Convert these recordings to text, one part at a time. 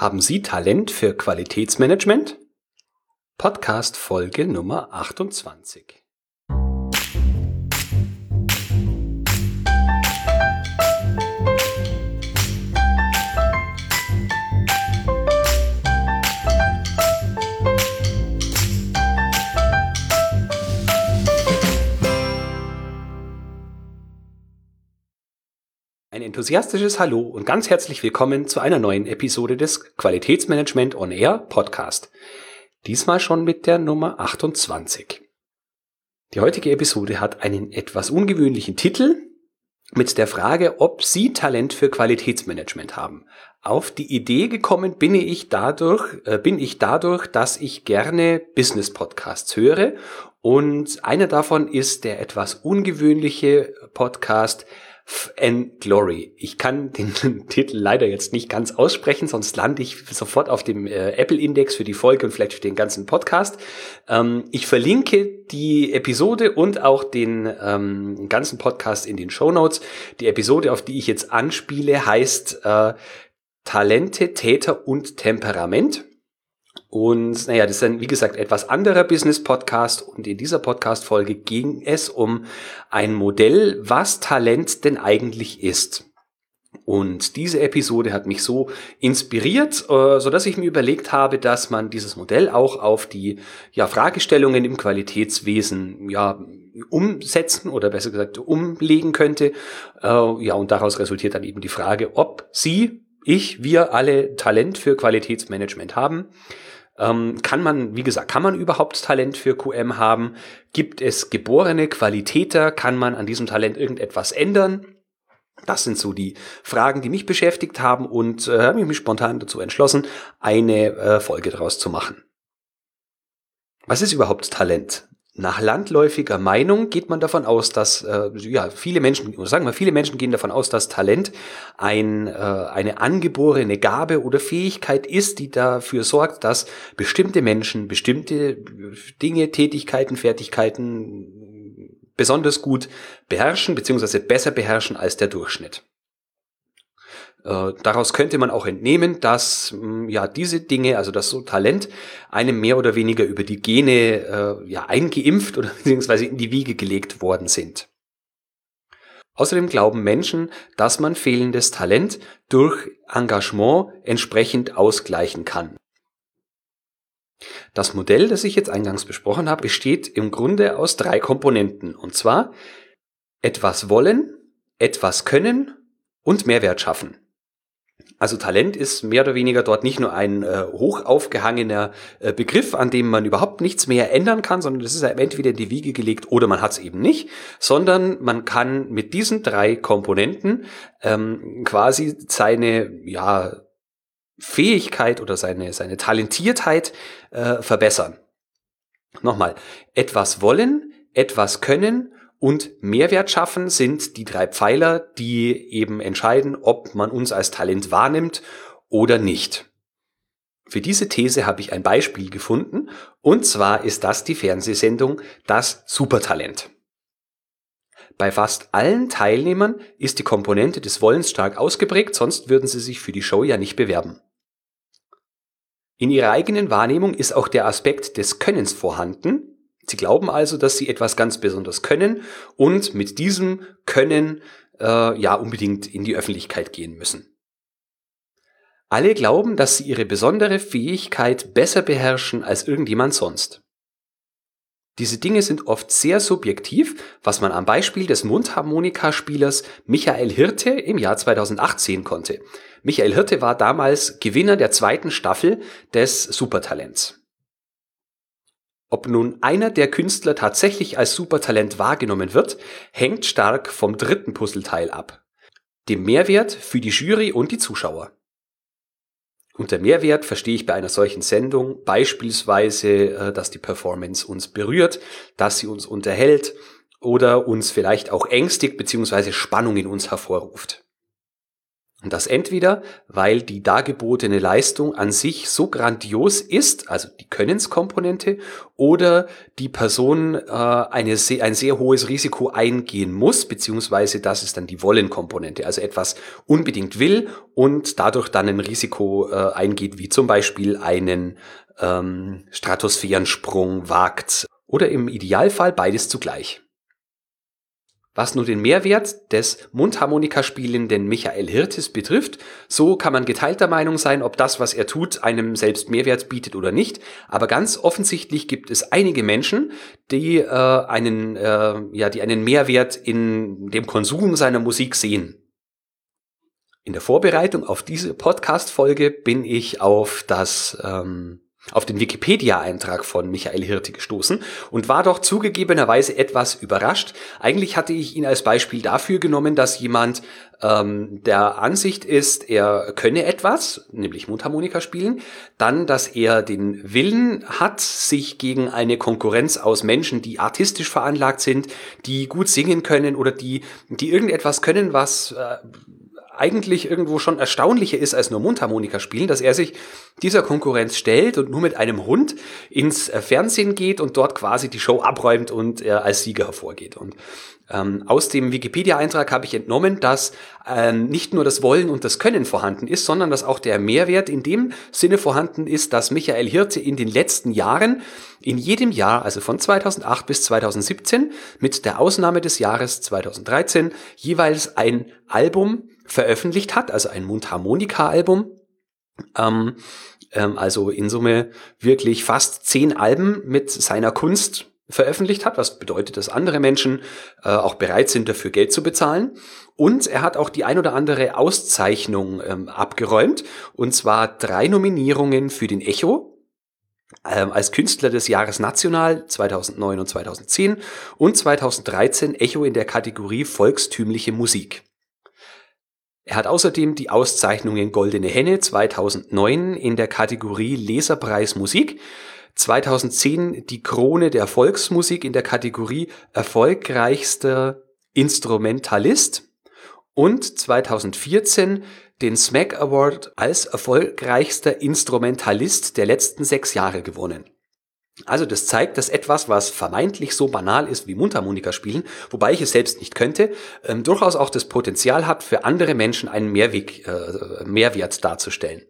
Haben Sie Talent für Qualitätsmanagement? Podcast Folge Nummer 28. enthusiastisches Hallo und ganz herzlich willkommen zu einer neuen Episode des Qualitätsmanagement on Air Podcast. Diesmal schon mit der Nummer 28. Die heutige Episode hat einen etwas ungewöhnlichen Titel mit der Frage, ob Sie Talent für Qualitätsmanagement haben. Auf die Idee gekommen bin ich dadurch, äh, bin ich dadurch, dass ich gerne Business Podcasts höre und einer davon ist der etwas ungewöhnliche Podcast and Glory. Ich kann den Titel leider jetzt nicht ganz aussprechen, sonst lande ich sofort auf dem äh, Apple-Index für die Folge und vielleicht für den ganzen Podcast. Ähm, ich verlinke die Episode und auch den ähm, ganzen Podcast in den Show Notes. Die Episode, auf die ich jetzt anspiele, heißt äh, Talente, Täter und Temperament. Und naja, das ist ein, wie gesagt, etwas anderer Business-Podcast. Und in dieser Podcast-Folge ging es um ein Modell, was Talent denn eigentlich ist. Und diese Episode hat mich so inspiriert, äh, so dass ich mir überlegt habe, dass man dieses Modell auch auf die ja, Fragestellungen im Qualitätswesen ja, umsetzen oder besser gesagt umlegen könnte. Äh, ja, und daraus resultiert dann eben die Frage, ob Sie, ich, wir alle Talent für Qualitätsmanagement haben. Ähm, kann man, wie gesagt, kann man überhaupt Talent für QM haben? Gibt es geborene Qualitäter? Kann man an diesem Talent irgendetwas ändern? Das sind so die Fragen, die mich beschäftigt haben und äh, habe mich spontan dazu entschlossen, eine äh, Folge daraus zu machen. Was ist überhaupt Talent? Nach landläufiger Meinung geht man davon aus, dass äh, ja viele Menschen, sagen wir, viele Menschen gehen davon aus, dass Talent ein, äh, eine angeborene Gabe oder Fähigkeit ist, die dafür sorgt, dass bestimmte Menschen bestimmte Dinge, Tätigkeiten, Fertigkeiten besonders gut beherrschen beziehungsweise besser beherrschen als der Durchschnitt. Äh, daraus könnte man auch entnehmen, dass mh, hm, ja diese Dinge, also das so Talent, einem mehr oder weniger über die Gene äh, ja eingeimpft oder beziehungsweise in die Wiege gelegt worden sind. Außerdem glauben Menschen, dass man fehlendes Talent durch Engagement entsprechend ausgleichen kann. Das Modell, das ich jetzt eingangs besprochen habe, besteht im Grunde aus drei Komponenten, und zwar etwas wollen, etwas können und Mehrwert schaffen. Also Talent ist mehr oder weniger dort nicht nur ein äh, hoch aufgehangener äh, Begriff, an dem man überhaupt nichts mehr ändern kann, sondern das ist entweder in die Wiege gelegt oder man hat es eben nicht, sondern man kann mit diesen drei Komponenten ähm, quasi seine ja Fähigkeit oder seine seine Talentiertheit äh, verbessern. Nochmal, etwas wollen, etwas können und Mehrwert schaffen sind die drei Pfeiler, die eben entscheiden, ob man uns als Talent wahrnimmt oder nicht. Für diese These habe ich ein Beispiel gefunden, und zwar ist das die Fernsehsendung Das Supertalent. Bei fast allen Teilnehmern ist die Komponente des Wollens stark ausgeprägt, sonst würden sie sich für die Show ja nicht bewerben. In ihrer eigenen Wahrnehmung ist auch der Aspekt des Könnens vorhanden, Sie glauben also, dass sie etwas ganz besonders können und mit diesem Können äh, ja unbedingt in die Öffentlichkeit gehen müssen. Alle glauben, dass sie ihre besondere Fähigkeit besser beherrschen als irgendjemand sonst. Diese Dinge sind oft sehr subjektiv, was man am Beispiel des Mundharmonikaspielers Michael Hirte im Jahr 2008 sehen konnte. Michael Hirte war damals Gewinner der zweiten Staffel des Supertalents. Ob nun einer der Künstler tatsächlich als Supertalent wahrgenommen wird, hängt stark vom dritten Puzzleteil ab. Dem Mehrwert für die Jury und die Zuschauer. Unter Mehrwert verstehe ich bei einer solchen Sendung beispielsweise, äh, dass die Performance uns berührt, dass sie uns unterhält oder uns vielleicht auch ängstigt bzw. Spannung in uns hervorruft. Und das entweder, weil die dargebotene Leistung an sich so grandios ist, also die Könnenskomponente, oder die Person äh, eine sehr, ein sehr hohes Risiko eingehen muss, beziehungsweise das ist dann die Wollenkomponente, also etwas unbedingt will und dadurch dann ein Risiko äh, eingeht, wie zum Beispiel einen ähm, Stratosphärensprung wagt. Oder im Idealfall beides zugleich. Was nun den Mehrwert des Mundharmonikaspielenden Michael Hirtes betrifft, so kann man geteilter Meinung sein, ob das, was er tut, einem selbst Mehrwert bietet oder nicht. Aber ganz offensichtlich gibt es einige Menschen, die äh, einen, äh, ja, die einen Mehrwert in dem Konsum seiner Musik sehen. In der Vorbereitung auf diese Podcast-Folge bin ich auf das ähm, auf den Wikipedia-Eintrag von Michael Hirte gestoßen und war doch zugegebenerweise etwas überrascht. Eigentlich hatte ich ihn als Beispiel dafür genommen, dass jemand ähm, der Ansicht ist, er könne etwas, nämlich Mundharmonika spielen, dann, dass er den Willen hat, sich gegen eine Konkurrenz aus Menschen, die artistisch veranlagt sind, die gut singen können oder die, die irgendetwas können, was äh, eigentlich irgendwo schon erstaunlicher ist als nur Mundharmonika spielen, dass er sich dieser Konkurrenz stellt und nur mit einem Hund ins äh, Fernsehen geht und dort quasi die Show abräumt und er als Sieger hervorgeht. Und ähm, aus dem Wikipedia-Eintrag habe ich entnommen, dass ähm, nicht nur das Wollen und das Können vorhanden ist, sondern dass auch der Mehrwert in dem Sinne vorhanden ist, dass Michael Hirte in den letzten Jahren in jedem Jahr, also von 2008 bis 2017, mit der Ausnahme des Jahres 2013, jeweils ein Album veröffentlicht hat, also ein Mundharmonika-Album. Ähm, ähm, also in Summe wirklich fast zehn Alben mit seiner Kunst veröffentlicht hat, was bedeutet, dass andere Menschen äh, auch bereit sind, dafür Geld zu bezahlen. Und er hat auch die ein oder andere Auszeichnung ähm, abgeräumt, und zwar drei Nominierungen für den Echo, ähm, als Künstler des Jahres National 2009 und 2010 und 2013 Echo in der Kategorie Volkstümliche Musik. Er hat außerdem die Auszeichnungen Goldene Henne 2009 in der Kategorie Leserpreis Musik, 2010 die Krone der Volksmusik in der Kategorie Erfolgreichster Instrumentalist und 2014 den SMAC Award als erfolgreichster Instrumentalist der letzten sechs Jahre gewonnen. Also das zeigt, dass etwas, was vermeintlich so banal ist wie Mundharmonika spielen, wobei ich es selbst nicht könnte, ähm, durchaus auch das Potenzial hat, für andere Menschen einen Mehrweg, äh, Mehrwert darzustellen.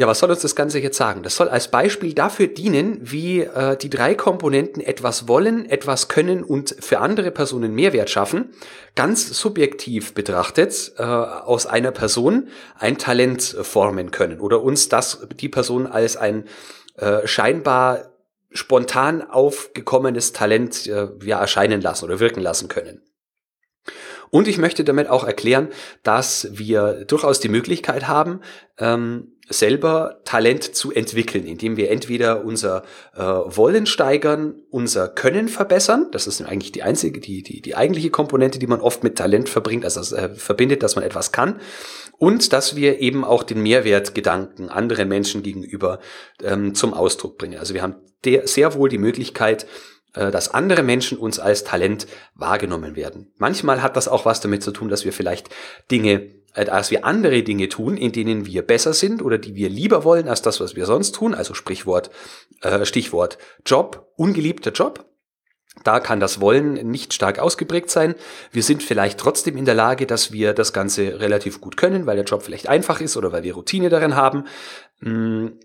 Ja, was soll uns das Ganze jetzt sagen? Das soll als Beispiel dafür dienen, wie äh, die drei Komponenten etwas wollen, etwas können und für andere Personen Mehrwert schaffen, ganz subjektiv betrachtet äh, aus einer Person ein Talent formen können oder uns das die Person als ein äh, scheinbar spontan aufgekommenes Talent äh, ja, erscheinen lassen oder wirken lassen können. Und ich möchte damit auch erklären, dass wir durchaus die Möglichkeit haben, ähm, selber Talent zu entwickeln, indem wir entweder unser äh, Wollen steigern, unser Können verbessern. Das ist eigentlich die einzige, die, die, die eigentliche Komponente, die man oft mit Talent verbringt, also äh, verbindet, dass man etwas kann. Und dass wir eben auch den Mehrwertgedanken anderen Menschen gegenüber ähm, zum Ausdruck bringen. Also wir haben sehr wohl die Möglichkeit, äh, dass andere Menschen uns als Talent wahrgenommen werden. Manchmal hat das auch was damit zu tun, dass wir vielleicht Dinge, äh, dass wir andere Dinge tun, in denen wir besser sind oder die wir lieber wollen als das, was wir sonst tun. Also Sprichwort, äh, Stichwort Job, ungeliebter Job. Da kann das Wollen nicht stark ausgeprägt sein. Wir sind vielleicht trotzdem in der Lage, dass wir das Ganze relativ gut können, weil der Job vielleicht einfach ist oder weil wir Routine darin haben. Hm,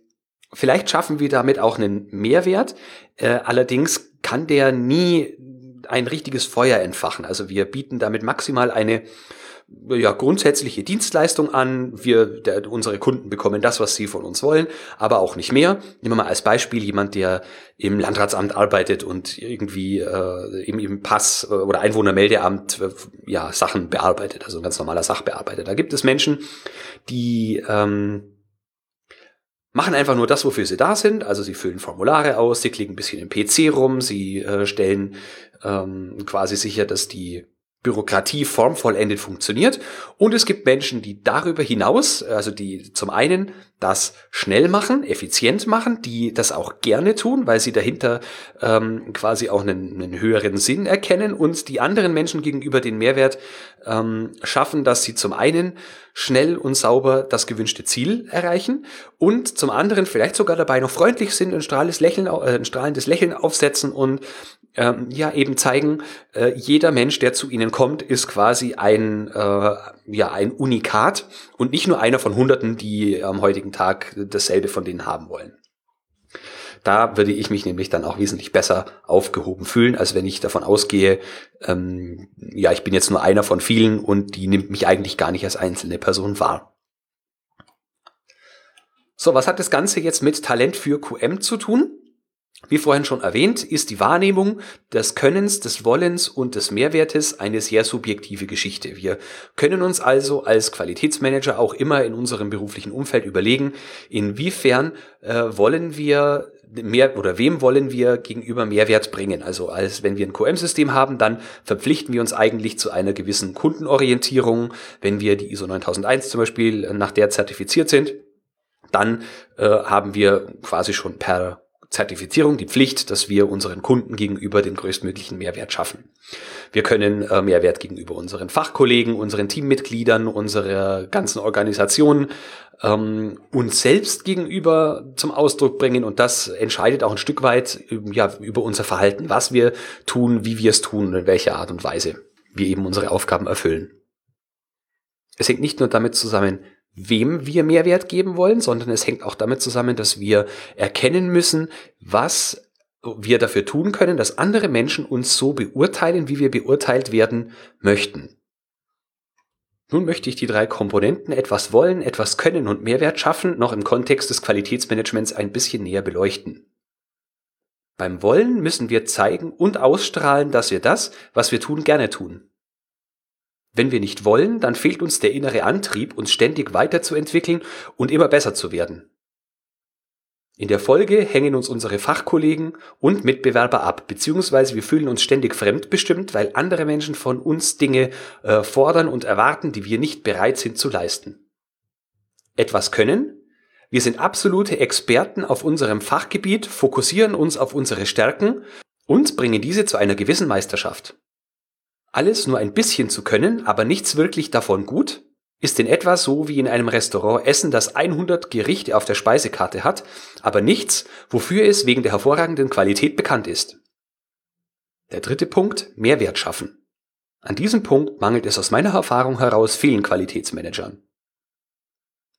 vielleicht schaffen wir damit auch einen Mehrwert. Äh, allerdings kann der nie ein richtiges Feuer entfachen. Also wir bieten damit maximal eine ja, grundsätzliche Dienstleistung an. Wir, der, unsere Kunden bekommen das, was sie von uns wollen, aber auch nicht mehr. Nehmen wir mal als Beispiel jemand, der im Landratsamt arbeitet und irgendwie äh, im, im Pass- oder Einwohnermeldeamt äh, ja, Sachen bearbeitet, also ein ganz normaler Sachbearbeiter. Da gibt es Menschen, die ähm, machen einfach nur das, wofür sie da sind. Also sie füllen Formulare aus, sie klicken ein bisschen im PC rum, sie äh, stellen ähm, quasi sicher, dass die Bürokratie formvollendet funktioniert. Und es gibt Menschen, die darüber hinaus, also die zum einen das schnell machen, effizient machen, die das auch gerne tun, weil sie dahinter ähm, quasi auch einen, einen höheren Sinn erkennen und die anderen Menschen gegenüber den Mehrwert ähm, schaffen, dass sie zum einen schnell und sauber das gewünschte Ziel erreichen und zum anderen vielleicht sogar dabei noch freundlich sind, ein strahlendes Lächeln, äh, ein strahlendes Lächeln aufsetzen und ähm, ja eben zeigen, äh, jeder Mensch, der zu ihnen kommt, ist quasi ein äh, ja ein Unikat und nicht nur einer von Hunderten, die am heutigen Tag dasselbe von denen haben wollen. Da würde ich mich nämlich dann auch wesentlich besser aufgehoben fühlen, als wenn ich davon ausgehe, ähm, ja, ich bin jetzt nur einer von vielen und die nimmt mich eigentlich gar nicht als einzelne Person wahr. So, was hat das Ganze jetzt mit Talent für QM zu tun? Wie vorhin schon erwähnt, ist die Wahrnehmung des Könnens, des Wollens und des Mehrwertes eine sehr subjektive Geschichte. Wir können uns also als Qualitätsmanager auch immer in unserem beruflichen Umfeld überlegen, inwiefern äh, wollen wir mehr oder wem wollen wir gegenüber Mehrwert bringen. Also als wenn wir ein QM-System haben, dann verpflichten wir uns eigentlich zu einer gewissen Kundenorientierung. Wenn wir die ISO 9001 zum Beispiel nach der zertifiziert sind, dann äh, haben wir quasi schon per Zertifizierung die Pflicht, dass wir unseren Kunden gegenüber den größtmöglichen Mehrwert schaffen. Wir können äh, Mehrwert gegenüber unseren Fachkollegen, unseren Teammitgliedern, unserer ganzen Organisation ähm, uns selbst gegenüber zum Ausdruck bringen und das entscheidet auch ein Stück weit ja, über unser Verhalten, was wir tun, wie wir es tun und in welcher Art und Weise wir eben unsere Aufgaben erfüllen. Es hängt nicht nur damit zusammen, wem wir Mehrwert geben wollen, sondern es hängt auch damit zusammen, dass wir erkennen müssen, was wir dafür tun können, dass andere Menschen uns so beurteilen, wie wir beurteilt werden möchten. Nun möchte ich die drei Komponenten etwas wollen, etwas können und Mehrwert schaffen noch im Kontext des Qualitätsmanagements ein bisschen näher beleuchten. Beim Wollen müssen wir zeigen und ausstrahlen, dass wir das, was wir tun, gerne tun. Wenn wir nicht wollen, dann fehlt uns der innere Antrieb, uns ständig weiterzuentwickeln und immer besser zu werden. In der Folge hängen uns unsere Fachkollegen und Mitbewerber ab, beziehungsweise wir fühlen uns ständig fremdbestimmt, weil andere Menschen von uns Dinge äh, fordern und erwarten, die wir nicht bereit sind zu leisten. Etwas können? Wir sind absolute Experten auf unserem Fachgebiet, fokussieren uns auf unsere Stärken und bringen diese zu einer gewissen Meisterschaft. Alles nur ein bisschen zu können, aber nichts wirklich davon gut, ist in etwa so wie in einem Restaurant Essen, das 100 Gerichte auf der Speisekarte hat, aber nichts, wofür es wegen der hervorragenden Qualität bekannt ist. Der dritte Punkt, Mehrwert schaffen. An diesem Punkt mangelt es aus meiner Erfahrung heraus vielen Qualitätsmanagern.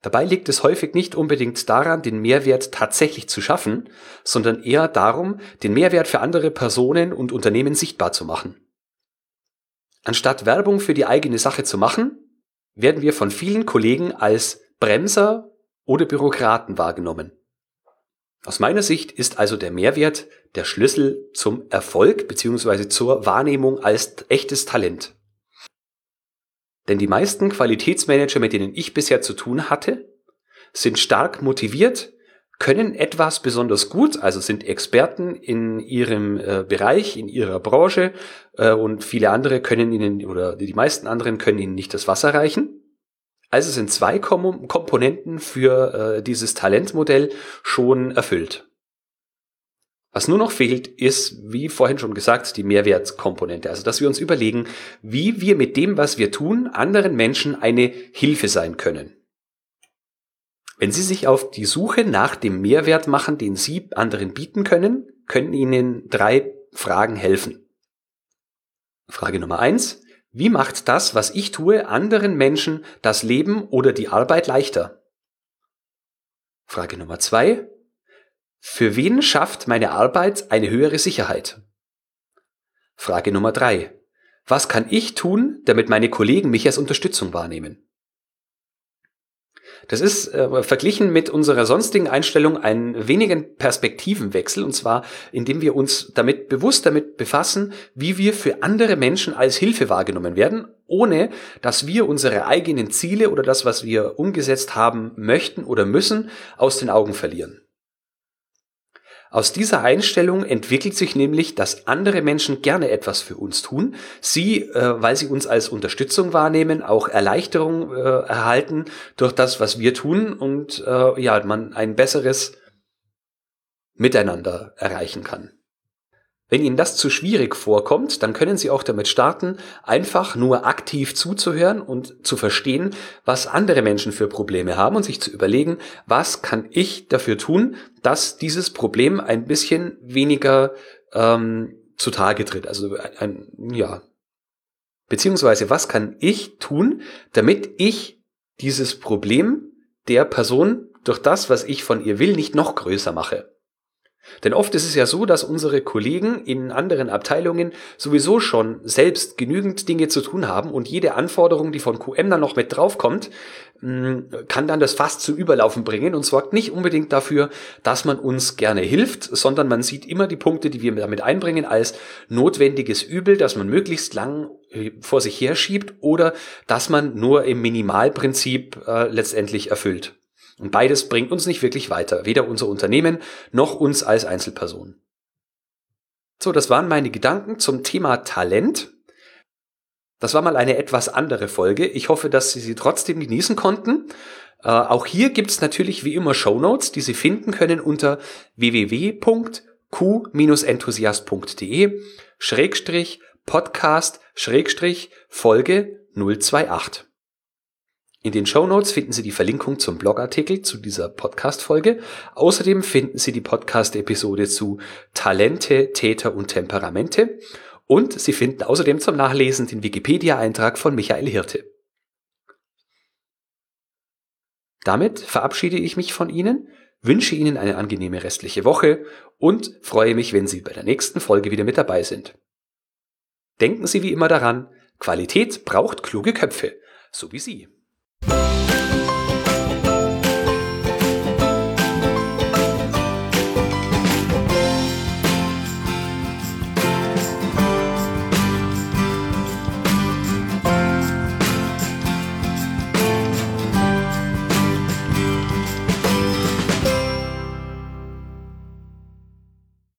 Dabei liegt es häufig nicht unbedingt daran, den Mehrwert tatsächlich zu schaffen, sondern eher darum, den Mehrwert für andere Personen und Unternehmen sichtbar zu machen. Anstatt Werbung für die eigene Sache zu machen, werden wir von vielen Kollegen als Bremser oder Bürokraten wahrgenommen. Aus meiner Sicht ist also der Mehrwert der Schlüssel zum Erfolg bzw. zur Wahrnehmung als echtes Talent. Denn die meisten Qualitätsmanager, mit denen ich bisher zu tun hatte, sind stark motiviert, können etwas besonders gut, also sind Experten in ihrem äh, Bereich, in ihrer Branche äh, und viele andere können ihnen oder die meisten anderen können ihnen nicht das Wasser reichen. Also sind zwei Kom Komponenten für äh, dieses Talentmodell schon erfüllt. Was nur noch fehlt, ist, wie vorhin schon gesagt, die Mehrwertkomponente. Also, dass wir uns überlegen, wie wir mit dem, was wir tun, anderen Menschen eine Hilfe sein können. Wenn Sie sich auf die Suche nach dem Mehrwert machen, den Sie anderen bieten können, können Ihnen drei Fragen helfen. Frage Nummer eins. Wie macht das, was ich tue, anderen Menschen das Leben oder die Arbeit leichter? Frage Nummer zwei. Für wen schafft meine Arbeit eine höhere Sicherheit? Frage Nummer drei. Was kann ich tun, damit meine Kollegen mich als Unterstützung wahrnehmen? Das ist äh, verglichen mit unserer sonstigen Einstellung ein wenigen Perspektivenwechsel, und zwar indem wir uns damit bewusst damit befassen, wie wir für andere Menschen als Hilfe wahrgenommen werden, ohne dass wir unsere eigenen Ziele oder das, was wir umgesetzt haben möchten oder müssen, aus den Augen verlieren. Aus dieser Einstellung entwickelt sich nämlich, dass andere Menschen gerne etwas für uns tun, sie, äh, weil sie uns als Unterstützung wahrnehmen, auch Erleichterung äh, erhalten durch das, was wir tun und äh, ja, man ein besseres Miteinander erreichen kann. Wenn Ihnen das zu schwierig vorkommt, dann können Sie auch damit starten, einfach nur aktiv zuzuhören und zu verstehen, was andere Menschen für Probleme haben und sich zu überlegen, was kann ich dafür tun, dass dieses Problem ein bisschen weniger ähm, zutage tritt. Also ein, ja. Beziehungsweise, was kann ich tun, damit ich dieses Problem der Person durch das, was ich von ihr will, nicht noch größer mache. Denn oft ist es ja so, dass unsere Kollegen in anderen Abteilungen sowieso schon selbst genügend Dinge zu tun haben und jede Anforderung, die von QM dann noch mit draufkommt, mm, kann dann das Fass zum Überlaufen bringen und sorgt nicht unbedingt dafür, dass man uns gerne hilft, sondern man sieht immer die Punkte, die wir damit einbringen, als notwendiges Übel, dass man möglichst lang äh, vor sich herschiebt oder dass man nur im Minimalprinzip äh, letztendlich erfüllt. Und beides bringt uns nicht wirklich weiter, weder unser Unternehmen noch uns als Einzelperson. So, das waren meine Gedanken zum Thema Talent. Das war mal eine etwas andere Folge. Ich hoffe, dass Sie sie trotzdem genießen konnten. Äh, auch hier gibt's natürlich wie immer Show Notes, die Sie finden können unter www.q-enthusiast.de Schrägstrich Podcast Schrägstrich Folge 028. In den Show Notes finden Sie die Verlinkung zum Blogartikel zu dieser Podcast-Folge. Außerdem finden Sie die Podcast-Episode zu Talente, Täter und Temperamente. Und Sie finden außerdem zum Nachlesen den Wikipedia-Eintrag von Michael Hirte. Damit verabschiede ich mich von Ihnen, wünsche Ihnen eine angenehme restliche Woche und freue mich, wenn Sie bei der nächsten Folge wieder mit dabei sind. Denken Sie wie immer daran, Qualität braucht kluge Köpfe, so wie Sie.